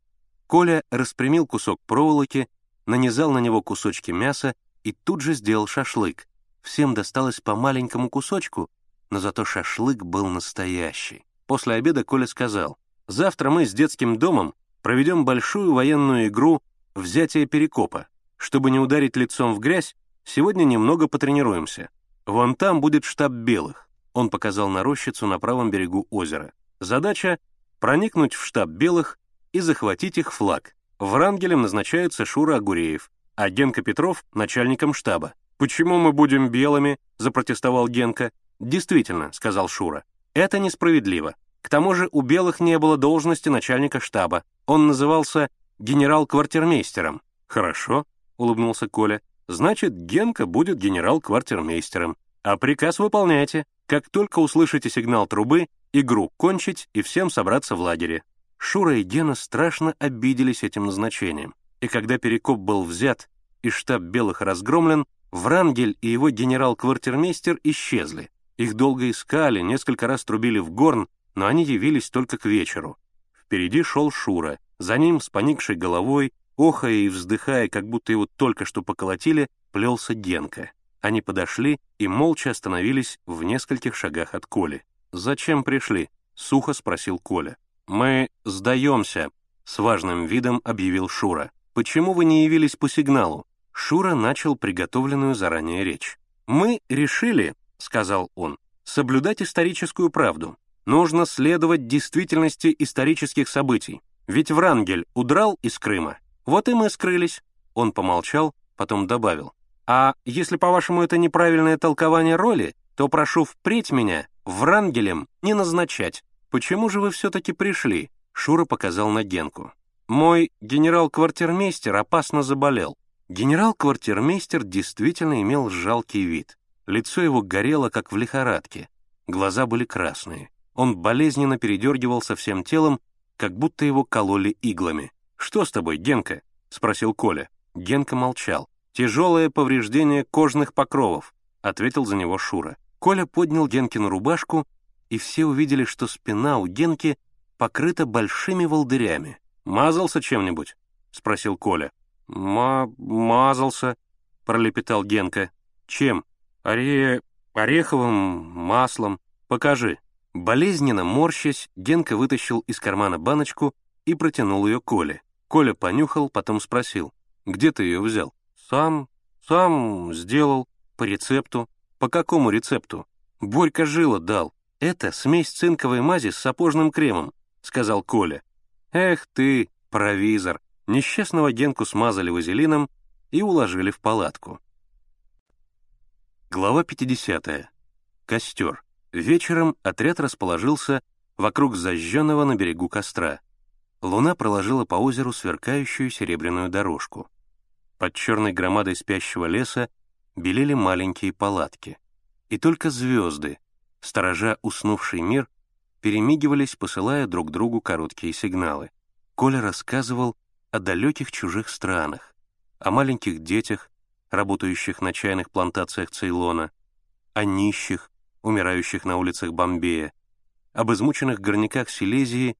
Коля распрямил кусок проволоки, нанизал на него кусочки мяса и тут же сделал шашлык. Всем досталось по маленькому кусочку, но зато шашлык был настоящий. После обеда Коля сказал, «Завтра мы с детским домом проведем большую военную игру «Взятие Перекопа». Чтобы не ударить лицом в грязь, сегодня немного потренируемся. Вон там будет штаб белых». Он показал на рощицу на правом берегу озера. Задача — проникнуть в штаб белых и захватить их флаг. Врангелем назначается Шура Агуреев, а Генка Петров — начальником штаба. «Почему мы будем белыми?» — запротестовал Генка. «Действительно», — сказал Шура, — «это несправедливо. К тому же у белых не было должности начальника штаба. Он назывался генерал-квартирмейстером». «Хорошо», — улыбнулся Коля. «Значит, Генка будет генерал-квартирмейстером. А приказ выполняйте. Как только услышите сигнал трубы, игру кончить и всем собраться в лагере. Шура и Гена страшно обиделись этим назначением, и когда Перекоп был взят и штаб белых разгромлен, Врангель и его генерал-квартирмейстер исчезли. Их долго искали, несколько раз трубили в горн, но они явились только к вечеру. Впереди шел Шура, за ним, с поникшей головой, охая и вздыхая, как будто его только что поколотили, плелся Генка. Они подошли и молча остановились в нескольких шагах от Коли. «Зачем пришли?» — сухо спросил Коля. «Мы сдаемся», — с важным видом объявил Шура. «Почему вы не явились по сигналу?» Шура начал приготовленную заранее речь. «Мы решили», — сказал он, — «соблюдать историческую правду. Нужно следовать действительности исторических событий. Ведь Врангель удрал из Крыма. Вот и мы скрылись». Он помолчал, потом добавил. «А если, по-вашему, это неправильное толкование роли, то прошу впредь меня Врангелем не назначать. «Почему же вы все-таки пришли?» Шура показал на Генку. «Мой генерал-квартирмейстер опасно заболел». Генерал-квартирмейстер действительно имел жалкий вид. Лицо его горело, как в лихорадке. Глаза были красные. Он болезненно передергивался всем телом, как будто его кололи иглами. «Что с тобой, Генка?» — спросил Коля. Генка молчал. «Тяжелое повреждение кожных покровов», — ответил за него Шура. Коля поднял Генкину рубашку и все увидели, что спина у Генки покрыта большими волдырями. «Мазался чем-нибудь?» — спросил Коля. «Ма... мазался», — пролепетал Генка. «Чем? Оре... ореховым маслом. Покажи». Болезненно морщась, Генка вытащил из кармана баночку и протянул ее Коле. Коля понюхал, потом спросил. «Где ты ее взял?» «Сам... сам сделал. По рецепту». «По какому рецепту?» «Борька Жила дал. «Это смесь цинковой мази с сапожным кремом», — сказал Коля. «Эх ты, провизор!» Несчастного Генку смазали вазелином и уложили в палатку. Глава 50. Костер. Вечером отряд расположился вокруг зажженного на берегу костра. Луна проложила по озеру сверкающую серебряную дорожку. Под черной громадой спящего леса белели маленькие палатки. И только звезды, сторожа уснувший мир, перемигивались, посылая друг другу короткие сигналы. Коля рассказывал о далеких чужих странах, о маленьких детях, работающих на чайных плантациях Цейлона, о нищих, умирающих на улицах Бомбея, об измученных горняках Силезии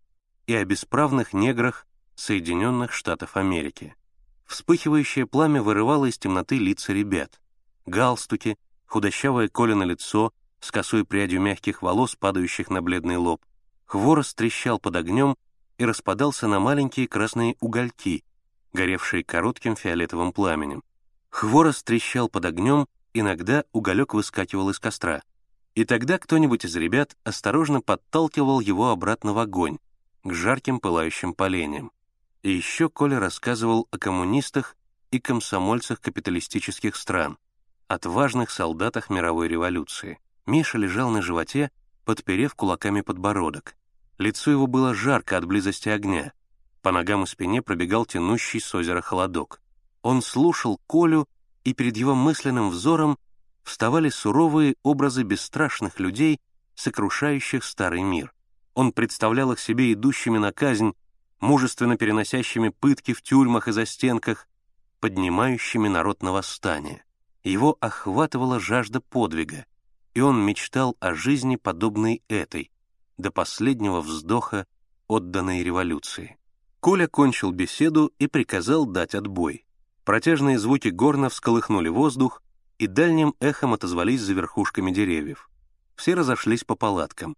и о бесправных неграх Соединенных Штатов Америки. Вспыхивающее пламя вырывало из темноты лица ребят. Галстуки, худощавое Колено лицо — с косой прядью мягких волос, падающих на бледный лоб. Хворост трещал под огнем, и распадался на маленькие красные угольки, горевшие коротким фиолетовым пламенем. Хворост трещал под огнем, иногда уголек выскакивал из костра. И тогда кто-нибудь из ребят осторожно подталкивал его обратно в огонь, к жарким пылающим поленьям. И еще Коля рассказывал о коммунистах и комсомольцах капиталистических стран, отважных солдатах мировой революции. Миша лежал на животе, подперев кулаками подбородок. Лицо его было жарко от близости огня. По ногам и спине пробегал тянущий с озера холодок. Он слушал Колю, и перед его мысленным взором вставали суровые образы бесстрашных людей, сокрушающих старый мир. Он представлял их себе идущими на казнь, мужественно переносящими пытки в тюрьмах и застенках, поднимающими народ на восстание. Его охватывала жажда подвига, и он мечтал о жизни, подобной этой, до последнего вздоха, отданной революции. Коля кончил беседу и приказал дать отбой. Протяжные звуки горна всколыхнули воздух и дальним эхом отозвались за верхушками деревьев. Все разошлись по палаткам.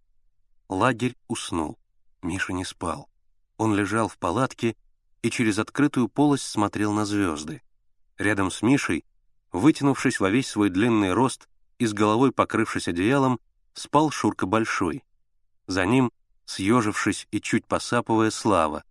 Лагерь уснул. Миша не спал. Он лежал в палатке и через открытую полость смотрел на звезды. Рядом с Мишей, вытянувшись во весь свой длинный рост и с головой покрывшись одеялом, спал Шурка Большой. За ним, съежившись и чуть посапывая, Слава.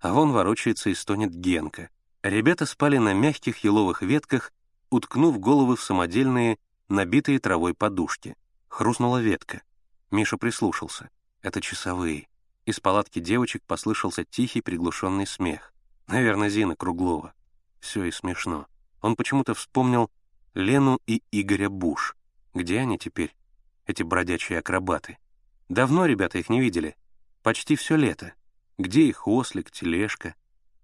А вон ворочается и стонет Генка. Ребята спали на мягких еловых ветках, уткнув головы в самодельные, набитые травой подушки. Хрустнула ветка. Миша прислушался. Это часовые. Из палатки девочек послышался тихий приглушенный смех. Наверное, Зина Круглова. Все и смешно. Он почему-то вспомнил Лену и Игоря Буш. Где они теперь, эти бродячие акробаты? Давно ребята их не видели. Почти все лето. Где их ослик, тележка?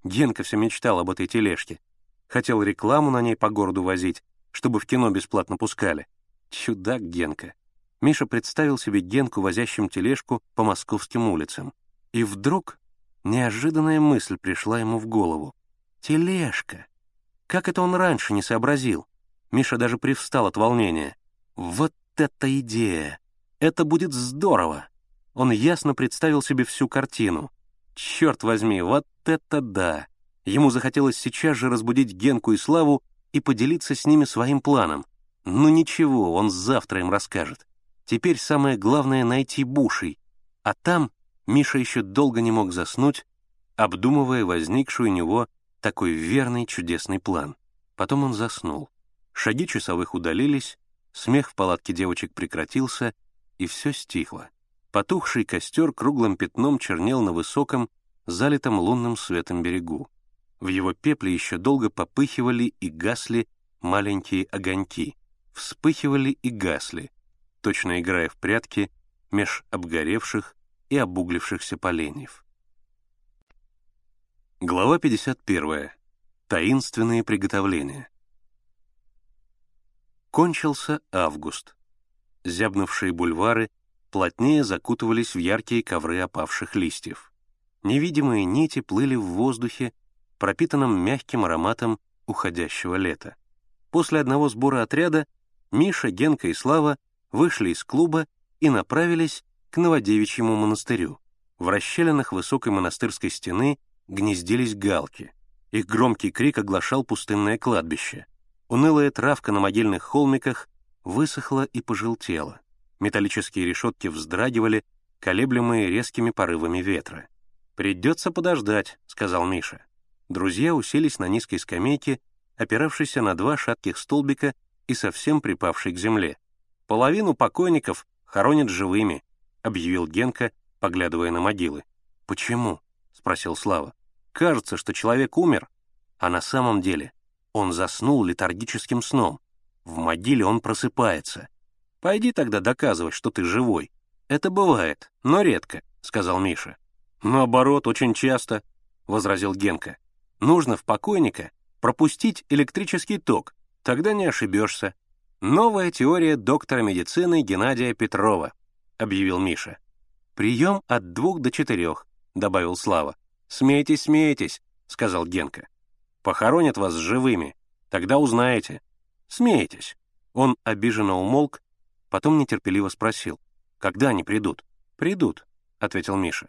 Генка все мечтал об этой тележке. Хотел рекламу на ней по городу возить, чтобы в кино бесплатно пускали. Чудак Генка. Миша представил себе Генку, возящим тележку по московским улицам. И вдруг неожиданная мысль пришла ему в голову. Тележка. Как это он раньше не сообразил? Миша даже привстал от волнения. Вот это идея! Это будет здорово! Он ясно представил себе всю картину. Черт возьми, вот это да! Ему захотелось сейчас же разбудить Генку и Славу и поделиться с ними своим планом. Ну ничего, он завтра им расскажет. Теперь самое главное — найти Бушей. А там Миша еще долго не мог заснуть, обдумывая возникший у него такой верный чудесный план. Потом он заснул. Шаги часовых удалились, смех в палатке девочек прекратился, и все стихло. Потухший костер круглым пятном чернел на высоком, залитом лунным светом берегу. В его пепле еще долго попыхивали и гасли маленькие огоньки, вспыхивали и гасли, точно играя в прятки меж обгоревших и обуглившихся поленьев. Глава 51. Таинственные приготовления. Кончился август. Зябнувшие бульвары плотнее закутывались в яркие ковры опавших листьев. Невидимые нити плыли в воздухе, пропитанном мягким ароматом уходящего лета. После одного сбора отряда Миша, Генка и Слава вышли из клуба и направились к Новодевичьему монастырю. В расщелинах высокой монастырской стены гнездились галки. Их громкий крик оглашал пустынное кладбище. Унылая травка на могильных холмиках высохла и пожелтела. Металлические решетки вздрагивали, колеблемые резкими порывами ветра. «Придется подождать», — сказал Миша. Друзья уселись на низкой скамейке, опиравшейся на два шатких столбика и совсем припавшей к земле. «Половину покойников хоронят живыми», — объявил Генка, поглядывая на могилы. «Почему?» — спросил Слава. «Кажется, что человек умер, а на самом деле он заснул летаргическим сном. В могиле он просыпается. Пойди тогда доказывать, что ты живой. Это бывает, но редко, сказал Миша. Наоборот, очень часто, возразил Генка. Нужно в покойника пропустить электрический ток, тогда не ошибешься. Новая теория доктора медицины Геннадия Петрова, объявил Миша. Прием от двух до четырех, добавил Слава. Смейтесь, смейтесь, сказал Генка. Похоронят вас живыми. Тогда узнаете. Смеетесь». Он обиженно умолк, потом нетерпеливо спросил. «Когда они придут?» «Придут», — ответил Миша.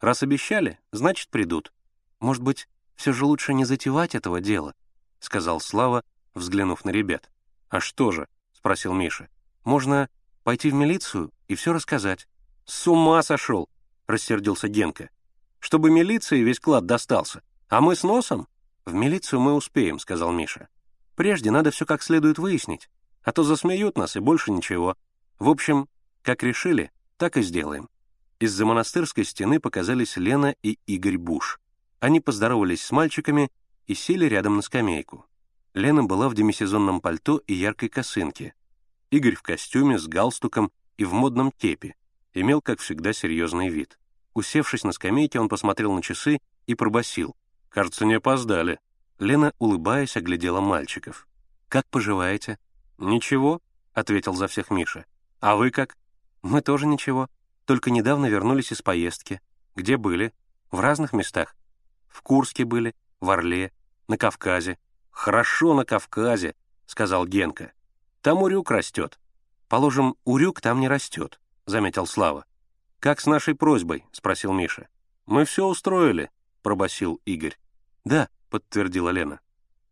Раз обещали, значит, придут. Может быть, все же лучше не затевать этого дела, — сказал Слава, взглянув на ребят. «А что же?» — спросил Миша. «Можно пойти в милицию и все рассказать». «С ума сошел!» — рассердился Генка. «Чтобы милиции весь клад достался. А мы с носом?» «В милицию мы успеем», — сказал Миша. «Прежде надо все как следует выяснить, а то засмеют нас и больше ничего. В общем, как решили, так и сделаем». Из-за монастырской стены показались Лена и Игорь Буш. Они поздоровались с мальчиками и сели рядом на скамейку. Лена была в демисезонном пальто и яркой косынке. Игорь в костюме, с галстуком и в модном кепе. Имел, как всегда, серьезный вид. Усевшись на скамейке, он посмотрел на часы и пробасил: «Кажется, не опоздали». Лена, улыбаясь, оглядела мальчиков. «Как поживаете?» «Ничего», — ответил за всех Миша. «А вы как?» «Мы тоже ничего. Только недавно вернулись из поездки. Где были? В разных местах. В Курске были, в Орле, на Кавказе. «Хорошо на Кавказе», — сказал Генка. «Там урюк растет». «Положим, урюк там не растет», — заметил Слава. «Как с нашей просьбой?» — спросил Миша. «Мы все устроили», — пробасил Игорь. «Да», — подтвердила Лена.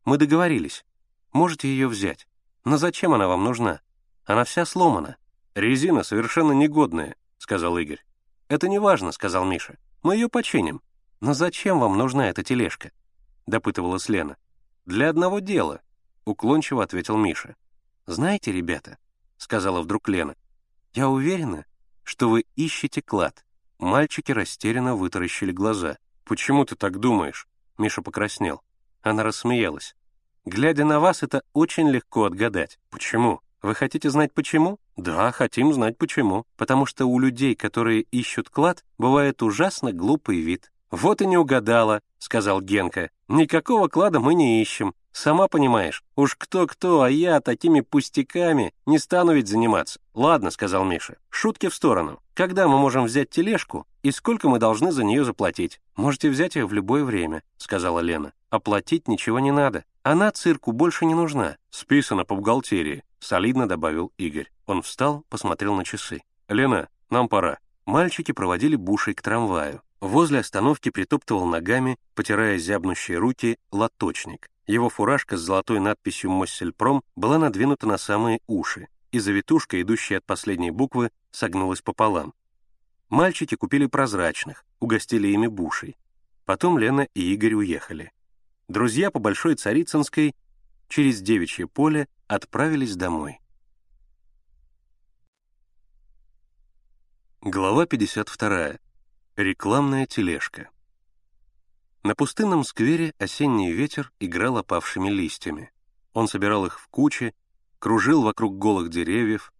«Мы договорились. Можете ее взять. Но зачем она вам нужна? Она вся сломана». «Резина совершенно негодная», — сказал Игорь. «Это не важно», — сказал Миша. «Мы ее починим». «Но зачем вам нужна эта тележка?» — допытывалась Лена. «Для одного дела», — уклончиво ответил Миша. «Знаете, ребята», — сказала вдруг Лена, «я уверена, что вы ищете клад». Мальчики растерянно вытаращили глаза. «Почему ты так думаешь?» Миша покраснел. Она рассмеялась. «Глядя на вас, это очень легко отгадать. Почему? Вы хотите знать почему? Да, хотим знать почему. Потому что у людей, которые ищут клад, бывает ужасно глупый вид. «Вот и не угадала», — сказал Генка. «Никакого клада мы не ищем. Сама понимаешь, уж кто-кто, а я такими пустяками не стану ведь заниматься». «Ладно», — сказал Миша. «Шутки в сторону. Когда мы можем взять тележку и сколько мы должны за нее заплатить?» «Можете взять ее в любое время», — сказала Лена. «Оплатить ничего не надо. Она цирку больше не нужна». «Списано по бухгалтерии», — солидно добавил Игорь. Он встал, посмотрел на часы. «Лена, нам пора». Мальчики проводили бушей к трамваю. Возле остановки притоптывал ногами, потирая зябнущие руки, лоточник. Его фуражка с золотой надписью «Моссельпром» была надвинута на самые уши, и завитушка, идущая от последней буквы, согнулась пополам. Мальчики купили прозрачных, угостили ими бушей. Потом Лена и Игорь уехали. Друзья по Большой Царицынской через Девичье поле отправились домой. Глава 52. Рекламная тележка. На пустынном сквере осенний ветер играл опавшими листьями. Он собирал их в кучи, кружил вокруг голых деревьев,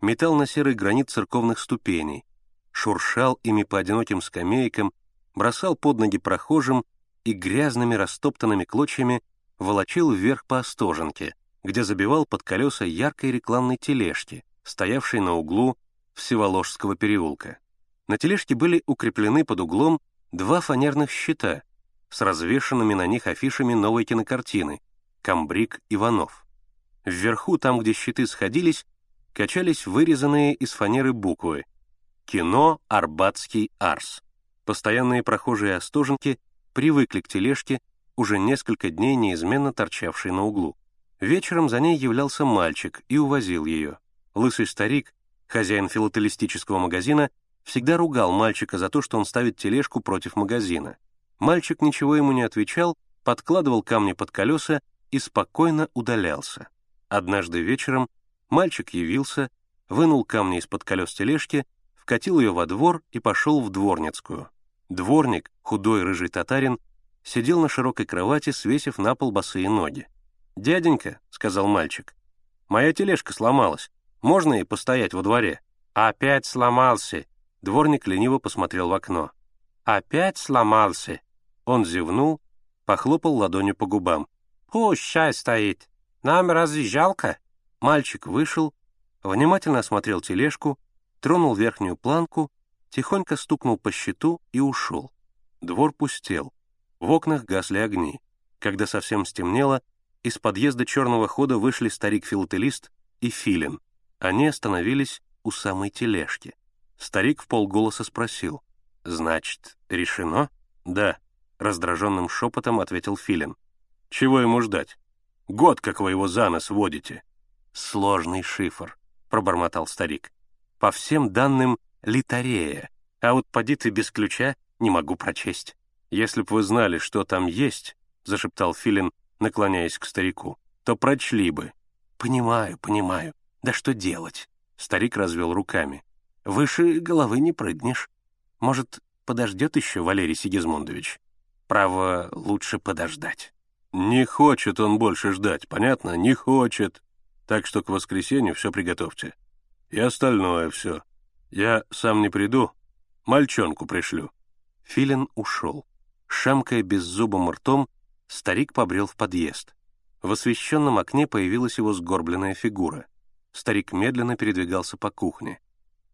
метал на серый гранит церковных ступеней, шуршал ими по одиноким скамейкам, бросал под ноги прохожим и грязными растоптанными клочьями волочил вверх по остоженке, где забивал под колеса яркой рекламной тележки, стоявшей на углу Всеволожского переулка. На тележке были укреплены под углом два фанерных щита с развешанными на них афишами новой кинокартины «Камбрик Иванов». Вверху, там, где щиты сходились, качались вырезанные из фанеры буквы «Кино Арбатский Арс». Постоянные прохожие Остоженки привыкли к тележке, уже несколько дней неизменно торчавшей на углу. Вечером за ней являлся мальчик и увозил ее. Лысый старик, хозяин филателистического магазина, всегда ругал мальчика за то, что он ставит тележку против магазина. Мальчик ничего ему не отвечал, подкладывал камни под колеса и спокойно удалялся. Однажды вечером мальчик явился, вынул камни из-под колес тележки, вкатил ее во двор и пошел в дворницкую. Дворник, худой рыжий татарин, сидел на широкой кровати, свесив на пол босые ноги. «Дяденька», — сказал мальчик, — «моя тележка сломалась. Можно и постоять во дворе?» «Опять сломался», Дворник лениво посмотрел в окно. «Опять сломался!» Он зевнул, похлопал ладонью по губам. «Пусть чай стоит. Нам разве жалко?» Мальчик вышел, внимательно осмотрел тележку, тронул верхнюю планку, тихонько стукнул по щиту и ушел. Двор пустел. В окнах гасли огни. Когда совсем стемнело, из подъезда черного хода вышли старик-филателист и филин. Они остановились у самой тележки. Старик в полголоса спросил. «Значит, решено?» «Да», — раздраженным шепотом ответил Филин. «Чего ему ждать? Год, как вы его за нос водите». «Сложный шифр», — пробормотал старик. «По всем данным, литарея, а вот поди ты без ключа не могу прочесть». «Если б вы знали, что там есть», — зашептал Филин, наклоняясь к старику, — «то прочли бы». «Понимаю, понимаю. Да что делать?» Старик развел руками. «Выше головы не прыгнешь. Может, подождет еще Валерий Сигизмундович? Право, лучше подождать». «Не хочет он больше ждать, понятно? Не хочет. Так что к воскресенью все приготовьте. И остальное все. Я сам не приду, мальчонку пришлю». Филин ушел. Шамкая беззубым ртом, старик побрел в подъезд. В освещенном окне появилась его сгорбленная фигура. Старик медленно передвигался по кухне.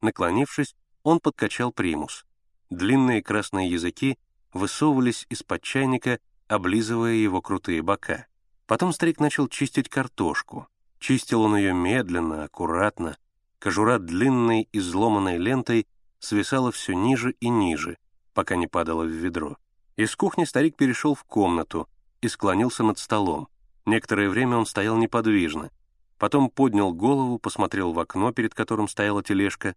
Наклонившись, он подкачал примус. Длинные красные языки высовывались из-под чайника, облизывая его крутые бока. Потом старик начал чистить картошку. Чистил он ее медленно, аккуратно. Кожура длинной изломанной лентой свисала все ниже и ниже, пока не падала в ведро. Из кухни старик перешел в комнату и склонился над столом. Некоторое время он стоял неподвижно, потом поднял голову, посмотрел в окно, перед которым стояла тележка,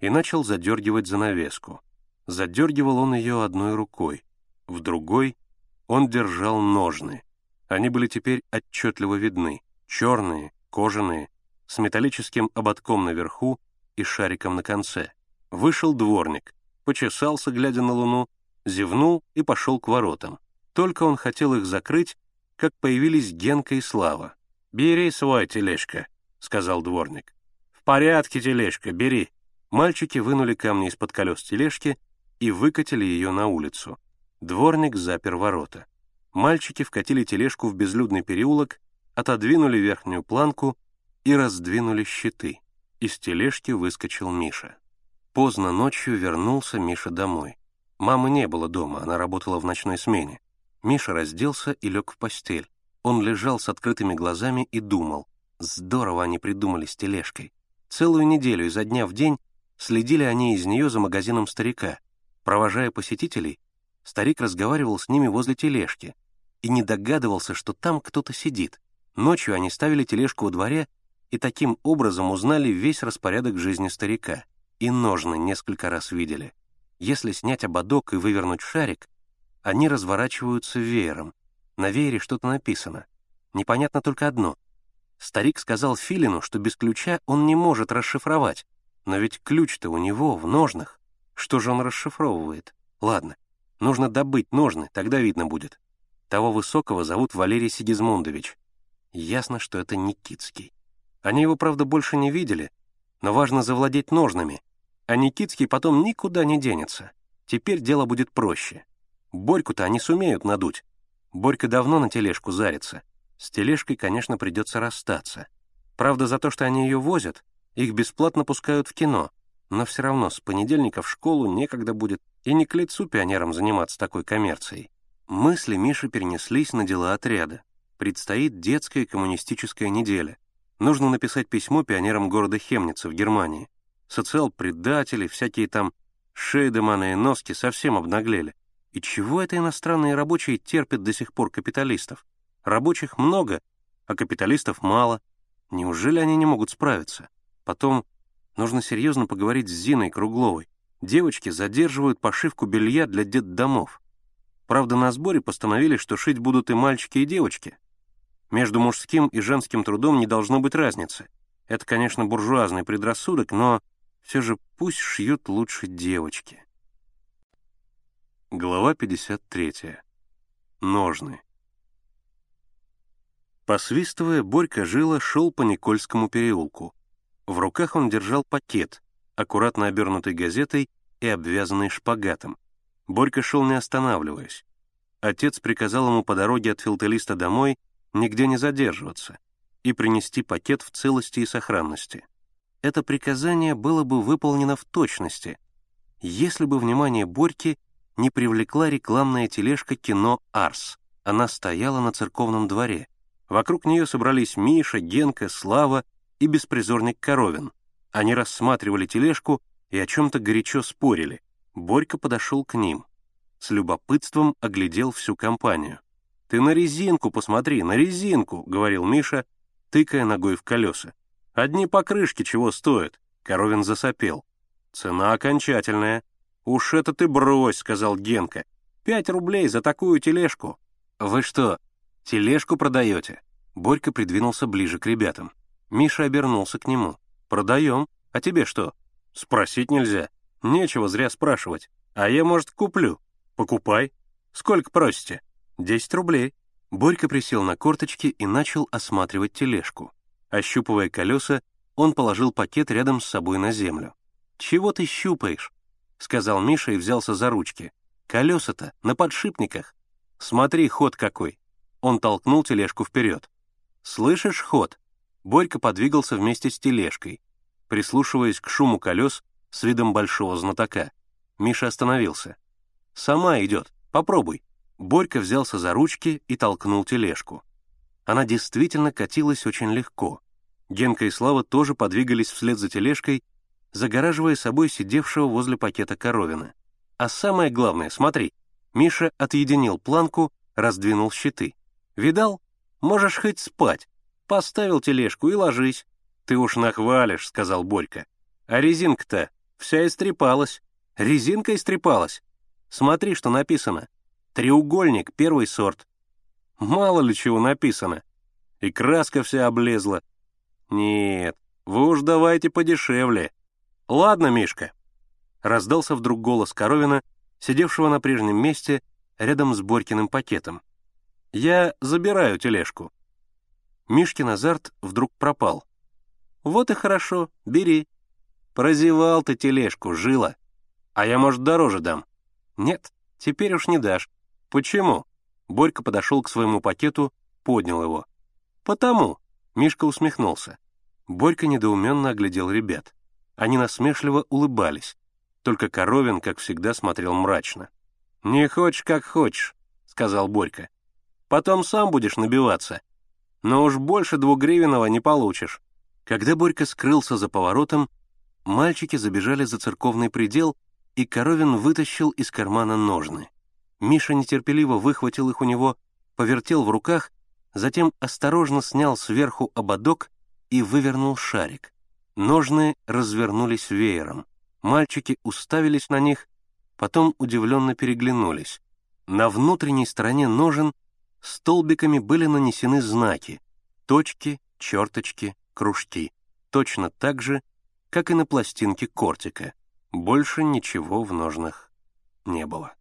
и начал задергивать занавеску. Задергивал он ее одной рукой, в другой он держал ножны. Они были теперь отчетливо видны, черные, кожаные, с металлическим ободком наверху и шариком на конце. Вышел дворник, почесался, глядя на луну, зевнул и пошел к воротам. Только он хотел их закрыть, как появились Генка и Слава. «Бери свой, тележка», — сказал дворник. «В порядке, тележка, бери». Мальчики вынули камни из-под колес тележки и выкатили ее на улицу. Дворник запер ворота. Мальчики вкатили тележку в безлюдный переулок, отодвинули верхнюю планку и раздвинули щиты. Из тележки выскочил Миша. Поздно ночью вернулся Миша домой. Мамы не было дома, она работала в ночной смене. Миша разделся и лег в постель. Он лежал с открытыми глазами и думал. Здорово они придумали с тележкой. Целую неделю изо дня в день следили они из нее за магазином старика. Провожая посетителей, старик разговаривал с ними возле тележки и не догадывался, что там кто-то сидит. Ночью они ставили тележку во дворе и таким образом узнали весь распорядок жизни старика. И ножны несколько раз видели. Если снять ободок и вывернуть шарик, они разворачиваются веером. На веере что-то написано. Непонятно только одно. Старик сказал Филину, что без ключа он не может расшифровать. Но ведь ключ-то у него в ножнах. Что же он расшифровывает? Ладно, нужно добыть ножны, тогда видно будет. Того высокого зовут Валерий Сигизмундович. Ясно, что это Никитский. Они его, правда, больше не видели, но важно завладеть ножнами, а Никитский потом никуда не денется. Теперь дело будет проще. Борьку-то они сумеют надуть. Борька давно на тележку зарится. С тележкой, конечно, придется расстаться. Правда, за то, что они ее возят, их бесплатно пускают в кино. Но все равно с понедельника в школу некогда будет, и не к лицу пионерам заниматься такой коммерцией. Мысли Миши перенеслись на дела отряда. Предстоит детская коммунистическая неделя. Нужно написать письмо пионерам города Хемница в Германии социал-предатели, всякие там Шейдеманы и Носки совсем обнаглели. И чего это иностранные рабочие терпят до сих пор капиталистов? Рабочих много, а капиталистов мало. Неужели они не могут справиться? Потом нужно серьезно поговорить с Зиной Кругловой. Девочки задерживают пошивку белья для детдомов. Правда, на сборе постановили, что шить будут и мальчики, и девочки. Между мужским и женским трудом не должно быть разницы. Это, конечно, буржуазный предрассудок, но все же пусть шьют лучше девочки. Глава 53. Ножны. Посвистывая, Борька Жила шел по Никольскому переулку. В руках он держал пакет, аккуратно обернутый газетой и обвязанный шпагатом. Борька шел не останавливаясь. Отец приказал ему по дороге от филателиста домой нигде не задерживаться и принести пакет в целости и сохранности это приказание было бы выполнено в точности, если бы внимание Борьки не привлекла рекламная тележка кино «Арс». Она стояла на церковном дворе. Вокруг нее собрались Миша, Генка, Слава и беспризорник Коровин. Они рассматривали тележку и о чем-то горячо спорили. Борька подошел к ним. С любопытством оглядел всю компанию. «Ты на резинку посмотри, на резинку!» — говорил Миша, тыкая ногой в колеса. «Одни покрышки чего стоят?» — Коровин засопел. «Цена окончательная». «Уж это ты брось», — сказал Генка. «Пять рублей за такую тележку». «Вы что, тележку продаете?» Борька придвинулся ближе к ребятам. Миша обернулся к нему. «Продаем. А тебе что?» «Спросить нельзя. Нечего зря спрашивать. А я, может, куплю. Покупай. Сколько просите?» «Десять рублей». Борька присел на корточки и начал осматривать тележку. Ощупывая колеса, он положил пакет рядом с собой на землю. «Чего ты щупаешь?» — сказал Миша и взялся за ручки. «Колеса-то на подшипниках. Смотри, ход какой!» Он толкнул тележку вперед. «Слышишь ход?» Борька подвигался вместе с тележкой, прислушиваясь к шуму колес с видом большого знатока. Миша остановился. «Сама идет. Попробуй». Борька взялся за ручки и толкнул тележку. Она действительно катилась очень легко. Генка и Слава тоже подвигались вслед за тележкой, загораживая собой сидевшего возле пакета коровина. А самое главное, смотри, Миша отъединил планку, раздвинул щиты. «Видал? Можешь хоть спать. Поставил тележку и ложись». «Ты уж нахвалишь», — сказал Борька. «А резинка-то вся истрепалась. Резинка истрепалась. Смотри, что написано. Треугольник, первый сорт. Мало ли чего написано. И краска вся облезла. Нет, вы уж давайте подешевле. Ладно, Мишка. Раздался вдруг голос Коровина, сидевшего на прежнем месте рядом с Борькиным пакетом. «Я забираю тележку». Мишкин азарт вдруг пропал. «Вот и хорошо, бери. Прозевал ты тележку, жила. А я, может, дороже дам». «Нет, теперь уж не дашь. «Почему?» Борька подошел к своему пакету, поднял его. «Потому», — Мишка усмехнулся. Борька недоуменно оглядел ребят. Они насмешливо улыбались. Только Коровин, как всегда, смотрел мрачно. «Не хочешь, как хочешь», — сказал Борька. «Потом сам будешь набиваться. Но уж больше двугривенного не получишь». Когда Борька скрылся за поворотом, мальчики забежали за церковный предел, и Коровин вытащил из кармана ножны. Миша нетерпеливо выхватил их у него, повертел в руках, затем осторожно снял сверху ободок и вывернул шарик. Ножны развернулись веером. Мальчики уставились на них, потом удивленно переглянулись. На внутренней стороне ножен столбиками были нанесены знаки — точки, черточки, кружки, точно так же, как и на пластинке кортика. Больше ничего в ножнах не было.